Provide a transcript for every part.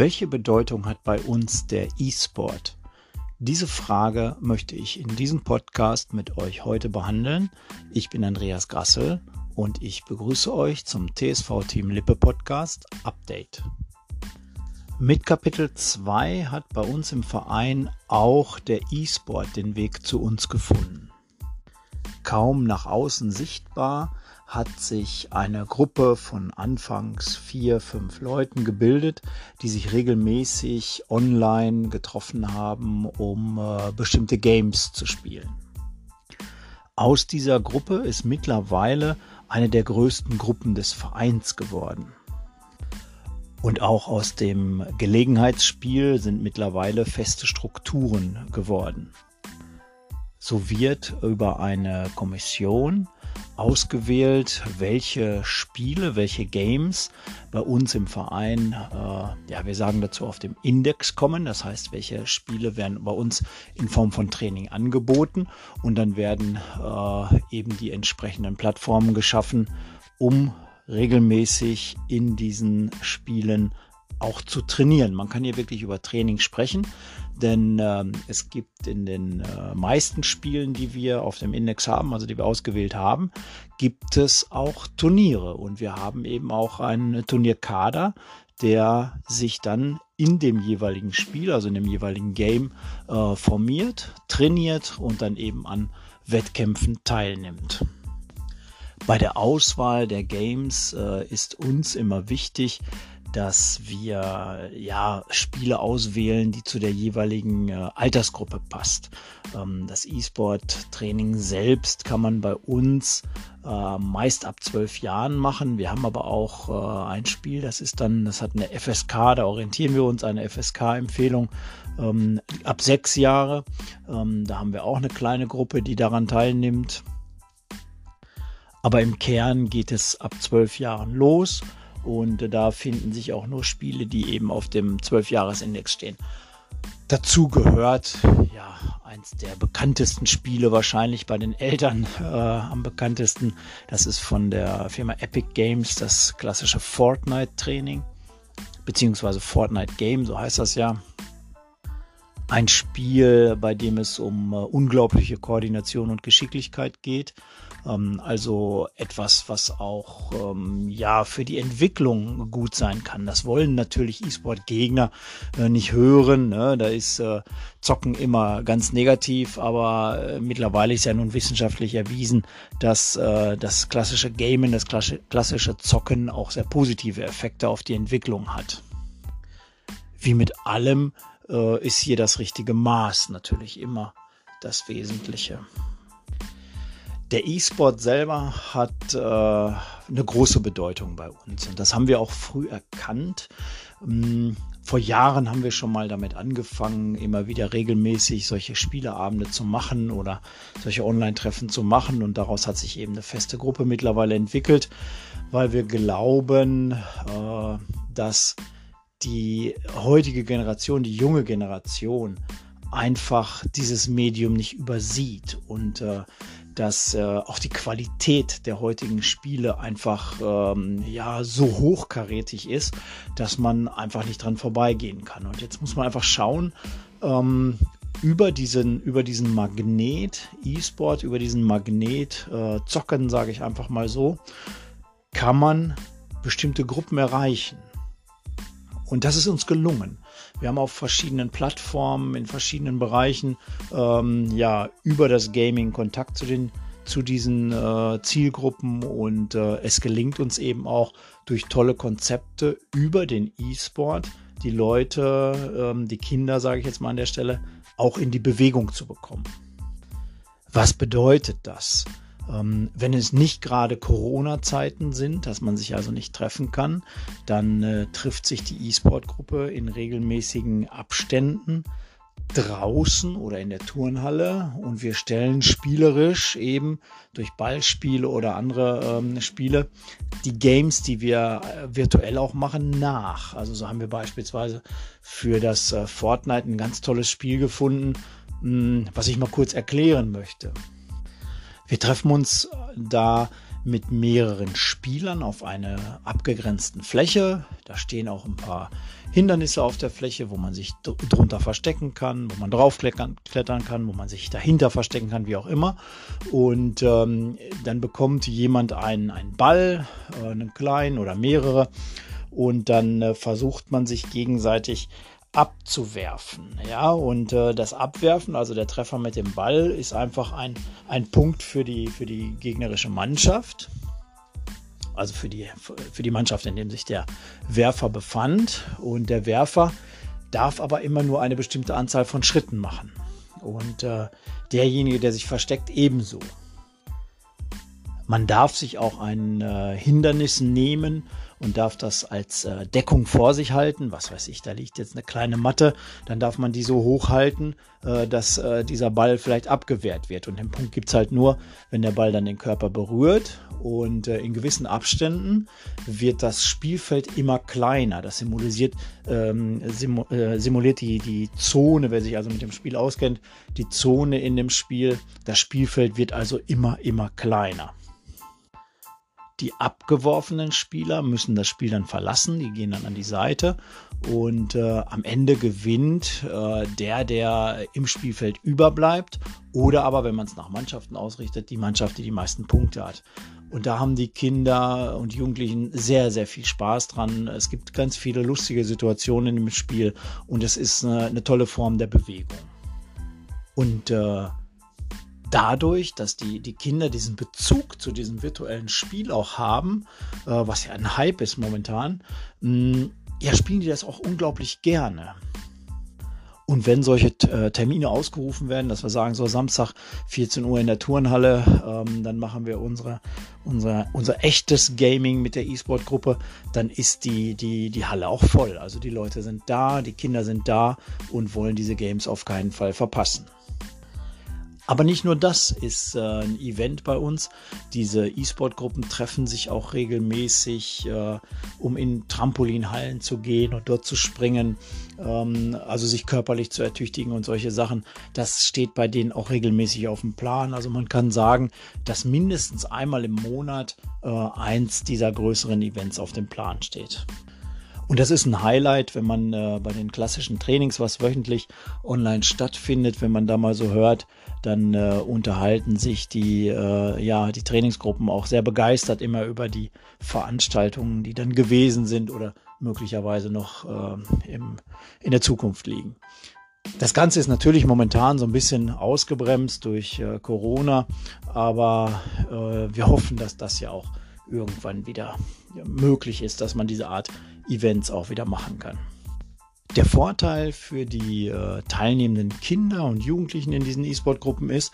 Welche Bedeutung hat bei uns der E-Sport? Diese Frage möchte ich in diesem Podcast mit euch heute behandeln. Ich bin Andreas Grassel und ich begrüße euch zum TSV Team Lippe Podcast Update. Mit Kapitel 2 hat bei uns im Verein auch der E-Sport den Weg zu uns gefunden. Kaum nach außen sichtbar, hat sich eine Gruppe von anfangs vier, fünf Leuten gebildet, die sich regelmäßig online getroffen haben, um äh, bestimmte Games zu spielen. Aus dieser Gruppe ist mittlerweile eine der größten Gruppen des Vereins geworden. Und auch aus dem Gelegenheitsspiel sind mittlerweile feste Strukturen geworden. So wird über eine Kommission ausgewählt, welche Spiele, welche Games bei uns im Verein, äh, ja, wir sagen dazu auf dem Index kommen. Das heißt, welche Spiele werden bei uns in Form von Training angeboten und dann werden äh, eben die entsprechenden Plattformen geschaffen, um regelmäßig in diesen Spielen auch zu trainieren. Man kann hier wirklich über Training sprechen, denn ähm, es gibt in den äh, meisten Spielen, die wir auf dem Index haben, also die wir ausgewählt haben, gibt es auch Turniere und wir haben eben auch einen Turnierkader, der sich dann in dem jeweiligen Spiel, also in dem jeweiligen Game äh, formiert, trainiert und dann eben an Wettkämpfen teilnimmt. Bei der Auswahl der Games äh, ist uns immer wichtig, dass wir ja Spiele auswählen, die zu der jeweiligen äh, Altersgruppe passt. Ähm, das E-Sport-Training selbst kann man bei uns äh, meist ab zwölf Jahren machen. Wir haben aber auch äh, ein Spiel, das ist dann, das hat eine FSK, da orientieren wir uns, eine FSK-Empfehlung ähm, ab sechs Jahre. Ähm, da haben wir auch eine kleine Gruppe, die daran teilnimmt. Aber im Kern geht es ab zwölf Jahren los. Und da finden sich auch nur Spiele, die eben auf dem 12-Jahres-Index stehen. Dazu gehört ja eins der bekanntesten Spiele wahrscheinlich bei den Eltern äh, am bekanntesten. Das ist von der Firma Epic Games das klassische Fortnite Training beziehungsweise Fortnite Game, so heißt das ja. Ein Spiel, bei dem es um äh, unglaubliche Koordination und Geschicklichkeit geht. Ähm, also etwas, was auch ähm, ja für die Entwicklung gut sein kann. Das wollen natürlich E-Sport-Gegner äh, nicht hören. Ne? Da ist äh, Zocken immer ganz negativ, aber äh, mittlerweile ist ja nun wissenschaftlich erwiesen, dass äh, das klassische Gamen, das klassische Zocken auch sehr positive Effekte auf die Entwicklung hat. Wie mit allem äh, ist hier das richtige Maß natürlich immer das Wesentliche. Der E-Sport selber hat äh, eine große Bedeutung bei uns und das haben wir auch früh erkannt. Ähm, vor Jahren haben wir schon mal damit angefangen, immer wieder regelmäßig solche Spieleabende zu machen oder solche Online-Treffen zu machen und daraus hat sich eben eine feste Gruppe mittlerweile entwickelt, weil wir glauben, äh, dass die heutige Generation, die junge Generation, einfach dieses Medium nicht übersieht und äh, dass äh, auch die Qualität der heutigen Spiele einfach ähm, ja so hochkarätig ist, dass man einfach nicht dran vorbeigehen kann. Und jetzt muss man einfach schauen, ähm, über diesen, über diesen Magnet E-Sport, über diesen Magnet äh, Zocken, sage ich einfach mal so, kann man bestimmte Gruppen erreichen. Und das ist uns gelungen. Wir haben auf verschiedenen Plattformen, in verschiedenen Bereichen, ähm, ja, über das Gaming Kontakt zu den zu diesen äh, Zielgruppen und äh, es gelingt uns eben auch durch tolle Konzepte über den E-Sport die Leute, ähm, die Kinder, sage ich jetzt mal an der Stelle, auch in die Bewegung zu bekommen. Was bedeutet das? Ähm, wenn es nicht gerade Corona-Zeiten sind, dass man sich also nicht treffen kann, dann äh, trifft sich die E-Sport-Gruppe in regelmäßigen Abständen draußen oder in der Turnhalle und wir stellen spielerisch eben durch Ballspiele oder andere ähm, Spiele die Games, die wir äh, virtuell auch machen, nach. Also so haben wir beispielsweise für das äh, Fortnite ein ganz tolles Spiel gefunden, mh, hm, was ich mal kurz erklären möchte. Wir treffen uns da mit mehreren Spielern auf einer abgegrenzten Fläche. Da stehen auch ein paar Hindernisse auf der Fläche, wo man sich drunter verstecken kann, wo man draufklettern kann, wo man sich dahinter verstecken kann, wie auch immer. Und ähm, dann bekommt jemand einen, einen Ball, äh, einen kleinen oder mehrere. Und dann äh, versucht man sich gegenseitig abzuwerfen. Ja, und äh, das Abwerfen, also der Treffer mit dem Ball, ist einfach ein, ein Punkt für die, für die gegnerische Mannschaft. Also für die, für die Mannschaft, in dem sich der Werfer befand. Und der Werfer darf aber immer nur eine bestimmte Anzahl von Schritten machen. Und äh, derjenige, der sich versteckt, ebenso. Man darf sich auch ein äh, Hindernis nehmen und darf das als äh, Deckung vor sich halten. Was weiß ich, da liegt jetzt eine kleine Matte, dann darf man die so hoch halten, äh, dass äh, dieser Ball vielleicht abgewehrt wird. Und den Punkt gibt's halt nur, wenn der Ball dann den Körper berührt. Und äh, in gewissen Abständen wird das Spielfeld immer kleiner. Das symbolisiert, ähm, simu äh, simuliert die, die Zone, wer sich also mit dem Spiel auskennt, die Zone in dem Spiel. Das Spielfeld wird also immer, immer kleiner. Die abgeworfenen Spieler müssen das Spiel dann verlassen, die gehen dann an die Seite und äh, am Ende gewinnt äh, der, der im Spielfeld überbleibt oder aber, wenn man es nach Mannschaften ausrichtet, die Mannschaft, die die meisten Punkte hat. Und da haben die Kinder und Jugendlichen sehr, sehr viel Spaß dran. Es gibt ganz viele lustige Situationen im Spiel und es ist eine, eine tolle Form der Bewegung. Und äh, dadurch, dass die, die Kinder diesen Bezug zu diesem virtuellen Spiel auch haben, äh, was ja ein Hype ist momentan, mh, ja, spielen die das auch unglaublich gerne. Und wenn solche äh, Termine ausgerufen werden, dass wir sagen, so Samstag 14 Uhr in der Turnhalle, ähm, dann machen wir unsere, unsere, unser echtes Gaming mit der E-Sport-Gruppe, dann ist die, die, die Halle auch voll. Also die Leute sind da, die Kinder sind da und wollen diese Games auf keinen Fall verpassen. Aber nicht nur das ist äh, ein Event bei uns. Diese E-Sport-Gruppen treffen sich auch regelmäßig, äh, um in Trampolinhallen zu gehen und dort zu springen, ähm, also sich körperlich zu ertüchtigen und solche Sachen. Das steht bei denen auch regelmäßig auf dem Plan. Also man kann sagen, dass mindestens einmal im Monat äh, eins dieser größeren Events auf dem Plan steht. Und das ist ein Highlight, wenn man äh, bei den klassischen Trainings, was wöchentlich online stattfindet, wenn man da mal so hört, dann äh, unterhalten sich die, äh, ja, die Trainingsgruppen auch sehr begeistert immer über die Veranstaltungen, die dann gewesen sind oder möglicherweise noch äh, im, in der Zukunft liegen. Das Ganze ist natürlich momentan so ein bisschen ausgebremst durch äh, Corona, aber äh, wir hoffen, dass das ja auch irgendwann wieder möglich ist, dass man diese Art Events auch wieder machen kann. Der Vorteil für die äh, teilnehmenden Kinder und Jugendlichen in diesen E-Sport-Gruppen ist,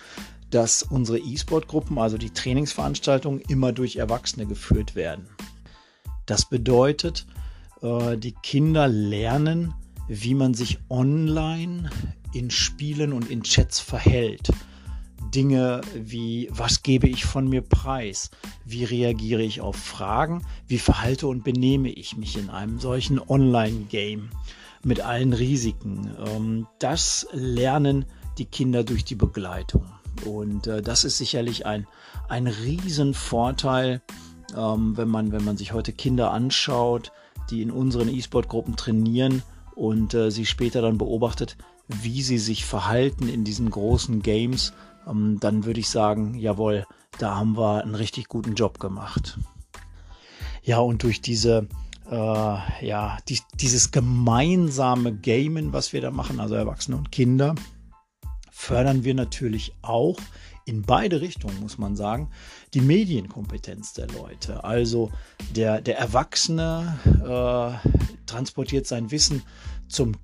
dass unsere E-Sport-Gruppen, also die Trainingsveranstaltungen, immer durch Erwachsene geführt werden. Das bedeutet, äh, die Kinder lernen, wie man sich online in Spielen und in Chats verhält. Dinge wie, was gebe ich von mir preis? Wie reagiere ich auf Fragen? Wie verhalte und benehme ich mich in einem solchen Online-Game mit allen Risiken? Ähm, das lernen die Kinder durch die Begleitung. Und äh, das ist sicherlich ein, ein Riesenvorteil, ähm, wenn, man, wenn man sich heute Kinder anschaut, die in unseren E-Sport-Gruppen trainieren und äh, sie später dann beobachtet, wie sie sich verhalten in diesen großen Games ähm, dann würde ich sagen, jawohl, da haben wir einen richtig guten Job gemacht. Ja, und durch diese, äh, ja, die, dieses gemeinsame Gamen, was wir da machen, also Erwachsene und Kinder, fördern wir natürlich auch in beide Richtungen, muss man sagen, die Medienkompetenz der Leute. Also der, der Erwachsene äh, transportiert sein Wissen zum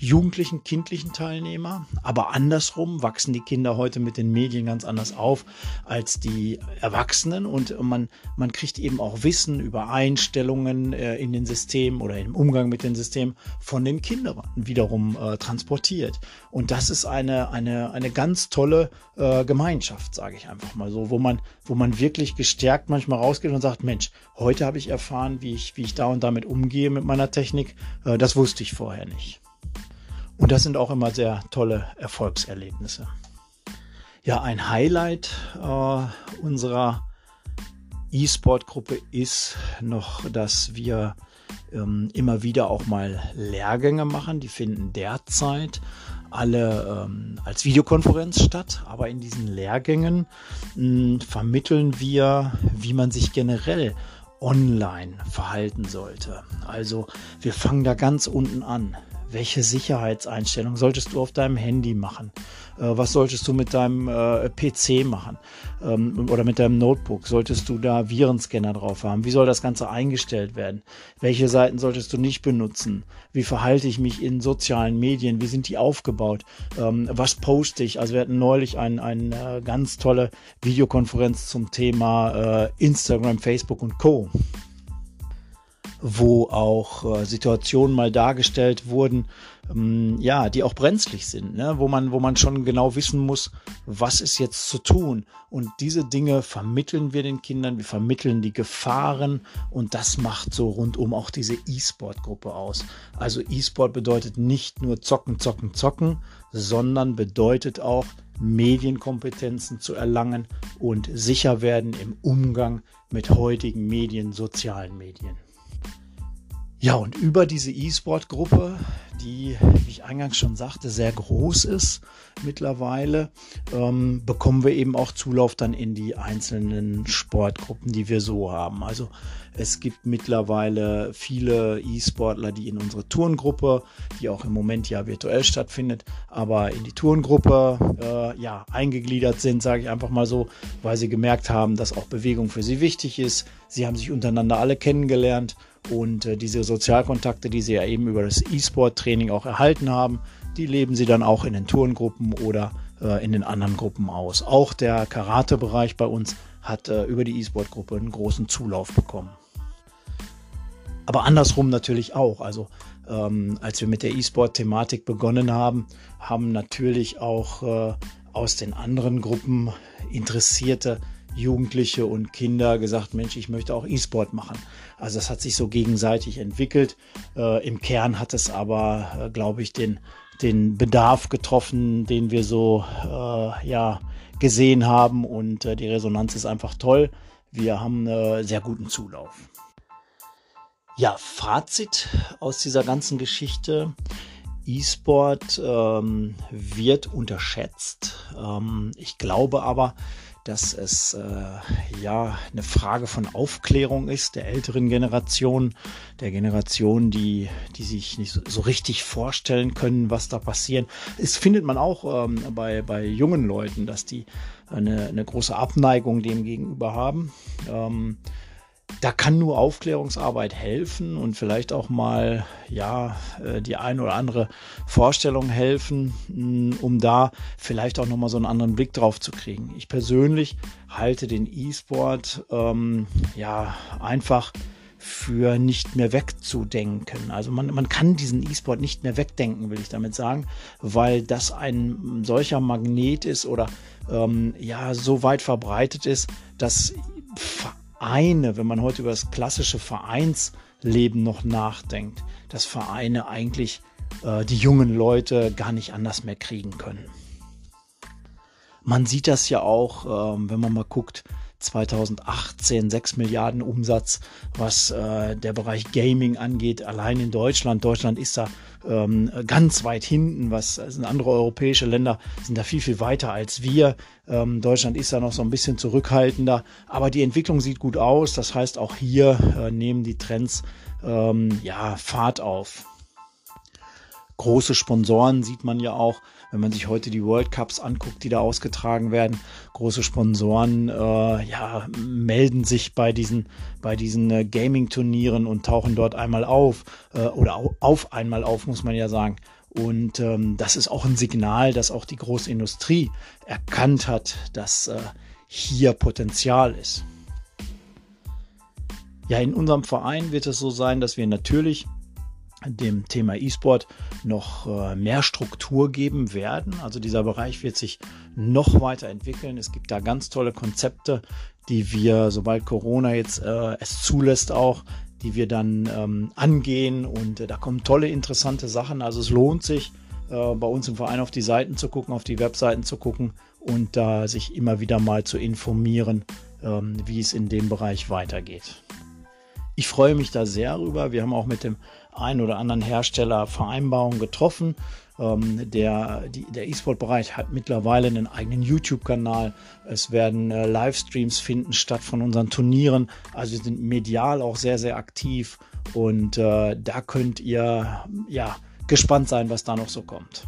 jugendlichen, kindlichen Teilnehmer. Aber andersrum wachsen die Kinder heute mit den Medien ganz anders auf als die Erwachsenen und man, man kriegt eben auch Wissen über Einstellungen äh, in den Systemen oder im Umgang mit den Systemen von den Kindern wiederum äh, transportiert. Und das ist eine, eine, eine ganz tolle äh, Gemeinschaft, sage ich einfach mal so, wo man, wo man wirklich gestärkt manchmal rausgeht und sagt, Mensch, heute habe ich erfahren, wie ich, wie ich da und damit umgehe mit meiner Technik. Äh, das wusste ich vorher nicht. Und das sind auch immer sehr tolle Erfolgserlebnisse. Ja, ein Highlight äh, unserer E-Sport-Gruppe ist noch, dass wir ähm, immer wieder auch mal Lehrgänge machen. Die finden derzeit alle ähm, als Videokonferenz statt, aber in diesen Lehrgängen mh, hm, vermitteln wir, wie man sich generell online verhalten sollte. Also wir fangen da ganz unten an welche Sicherheitseinstellungen solltest du auf deinem Handy machen? Äh, was solltest du mit deinem äh, PC machen ähm, oder mit deinem Notebook? Solltest du da Virenscanner drauf haben? Wie soll das Ganze eingestellt werden? Welche Seiten solltest du nicht benutzen? Wie verhalte ich mich in sozialen Medien? Wie sind die aufgebaut? Ähm, was poste ich? Also wir hatten neulich eine ein, äh, ganz tolle Videokonferenz zum Thema Instagram, Facebook und Co wo auch äh, Situationen mal dargestellt wurden, ähm, ja, die auch brenzlig sind, ne? wo man, wo man schon genau wissen muss, was ist jetzt zu tun. Und diese Dinge vermitteln wir den Kindern, wir vermitteln die Gefahren und das macht so rundum auch diese E-Sport-Gruppe aus. Also E-Sport bedeutet nicht nur zocken, zocken, zocken, sondern bedeutet auch Medienkompetenzen zu erlangen und sicher werden im Umgang mit heutigen Medien, sozialen Medien. Ja, und über diese E-Sport-Gruppe, die, wie ich eingangs schon sagte, sehr groß ist mittlerweile, ähm, bekommen wir eben auch Zulauf dann in die einzelnen Sportgruppen, die wir so haben. Also es gibt mittlerweile viele E-Sportler, die in unsere Tourengruppe, die auch im Moment ja virtuell stattfindet, aber in die Tourengruppe äh, ja eingegliedert sind, sage ich einfach mal so, weil sie gemerkt haben, dass auch Bewegung für sie wichtig ist. Sie haben sich untereinander alle kennengelernt und äh, diese Sozialkontakte, die sie ja eben über das E-Sport-Training auch erhalten haben, die leben sie dann auch in den Tourengruppen oder äh, in den anderen Gruppen aus. Auch der Karate-Bereich bei uns hat äh, über die E-Sport-Gruppe einen großen Zulauf bekommen. Aber andersrum natürlich auch. Also ähm, als wir mit der E-Sport-Thematik begonnen haben, haben natürlich auch äh, aus den anderen Gruppen Interessierte Jugendliche und Kinder gesagt, Mensch, ich möchte auch E-Sport machen. Also das hat sich so gegenseitig entwickelt. Äh, Im Kern hat es aber, äh, glaube ich, den, den Bedarf getroffen, den wir so äh, ja, gesehen haben und äh, die Resonanz ist einfach toll. Wir haben einen sehr guten Zulauf. Ja, Fazit aus dieser ganzen Geschichte. E-Sport ähm, wird unterschätzt. Ähm, ich glaube aber, dass es äh, ja eine Frage von Aufklärung ist der älteren Generation, der Generation, die, die sich nicht so, so richtig vorstellen können, was da passiert. Es findet man auch ähm, bei, bei jungen Leuten, dass die eine, eine große Abneigung dem gegenüber haben. Ähm, da kann nur Aufklärungsarbeit helfen und vielleicht auch mal ja äh, die ein oder andere Vorstellung helfen, mm, um da vielleicht auch noch mal so einen anderen Blick drauf zu kriegen. Ich persönlich halte den E-Sport ähm, ja einfach für nicht mehr wegzudenken. Also man, man kann diesen E-Sport nicht mehr wegdenken, will ich damit sagen, weil das ein solcher Magnet ist oder ähm, ja so weit verbreitet ist, dass Vereine, wenn man heute über das klassische Vereinsleben noch nachdenkt, dass Vereine eigentlich äh, die jungen Leute gar nicht anders mehr kriegen können. Man sieht das ja auch, ähm, wenn man mal guckt, 2018 6 Milliarden Umsatz, was äh, der Bereich Gaming angeht, allein in Deutschland. Deutschland ist da ähm, ganz weit hinten, was sind andere europäische Länder sind da viel, viel weiter als wir. Ähm, Deutschland ist da noch so ein bisschen zurückhaltender, aber die Entwicklung sieht gut aus. Das heißt, auch hier äh, nehmen die Trends ähm, ja Fahrt auf große Sponsoren sieht man ja auch, wenn man sich heute die World Cups anguckt, die da ausgetragen werden. Große Sponsoren äh, ja, melden sich bei diesen, bei diesen äh, Gaming-Turnieren und tauchen dort einmal auf äh, oder au auf einmal auf, muss man ja sagen. Und ähm, das ist auch ein Signal, dass auch die große Industrie erkannt hat, dass äh, hier Potenzial ist. Ja, in unserem Verein wird es so sein, dass wir natürlich dem Thema E-Sport noch äh, mehr Struktur geben werden. Also dieser Bereich wird sich noch weiter entwickeln. Es gibt da ganz tolle Konzepte, die wir, sobald Corona jetzt äh, es zulässt, auch, die wir dann ähm, angehen. Und äh, da kommen tolle, interessante Sachen. Also es lohnt sich, äh, bei uns im Verein auf die Seiten zu gucken, auf die Webseiten zu gucken und da sich immer wieder mal zu informieren, ähm, wie es in dem Bereich weitergeht. Ich freue mich da sehr rüber. Wir haben auch mit dem einen oder anderen Hersteller Vereinbarungen getroffen. Ähm, der der E-Sport-Bereich hat mittlerweile einen eigenen YouTube-Kanal. Es werden äh, Livestreams finden statt von unseren Turnieren. Also wir sind medial auch sehr, sehr aktiv. Und äh, da könnt ihr ja gespannt sein, was da noch so kommt.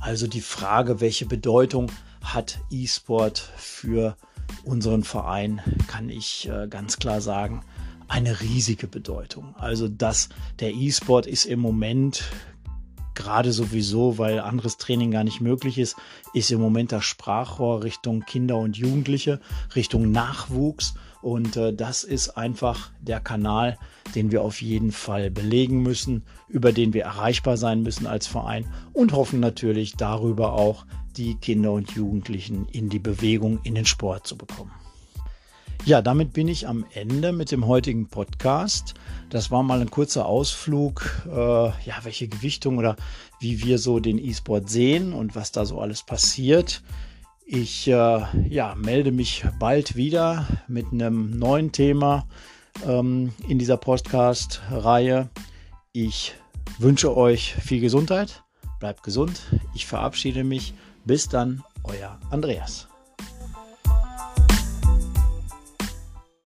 Also die Frage, welche Bedeutung hat E-Sport für unseren Verein, kann ich äh, ganz klar sagen, eine riesige Bedeutung. Also das, der E-Sport ist im Moment gerade sowieso, weil anderes Training gar nicht möglich ist, ist im Moment das Sprachrohr Richtung Kinder und Jugendliche, Richtung Nachwuchs. Und äh, das ist einfach der Kanal, den wir auf jeden Fall belegen müssen, über den wir erreichbar sein müssen als Verein und hoffen natürlich darüber auch die Kinder und Jugendlichen in die Bewegung, in den Sport zu bekommen. Ja, damit bin ich am Ende mit dem heutigen Podcast. Das war mal ein kurzer Ausflug, äh, ja, welche Gewichtung oder wie wir so den E-Sport sehen und was da so alles passiert. Ich äh, ja, melde mich bald wieder mit einem neuen Thema ähm, in dieser Podcast-Reihe. Ich wünsche euch viel Gesundheit, bleibt gesund. Ich verabschiede mich. Bis dann, euer Andreas.